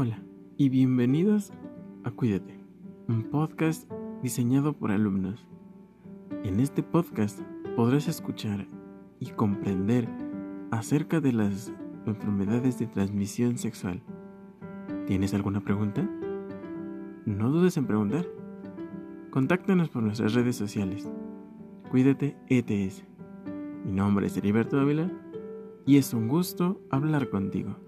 Hola y bienvenidos a Cuídate, un podcast diseñado por alumnos. En este podcast podrás escuchar y comprender acerca de las enfermedades de transmisión sexual. ¿Tienes alguna pregunta? No dudes en preguntar. Contáctanos por nuestras redes sociales. Cuídate ETS. Mi nombre es Heriberto Ávila y es un gusto hablar contigo.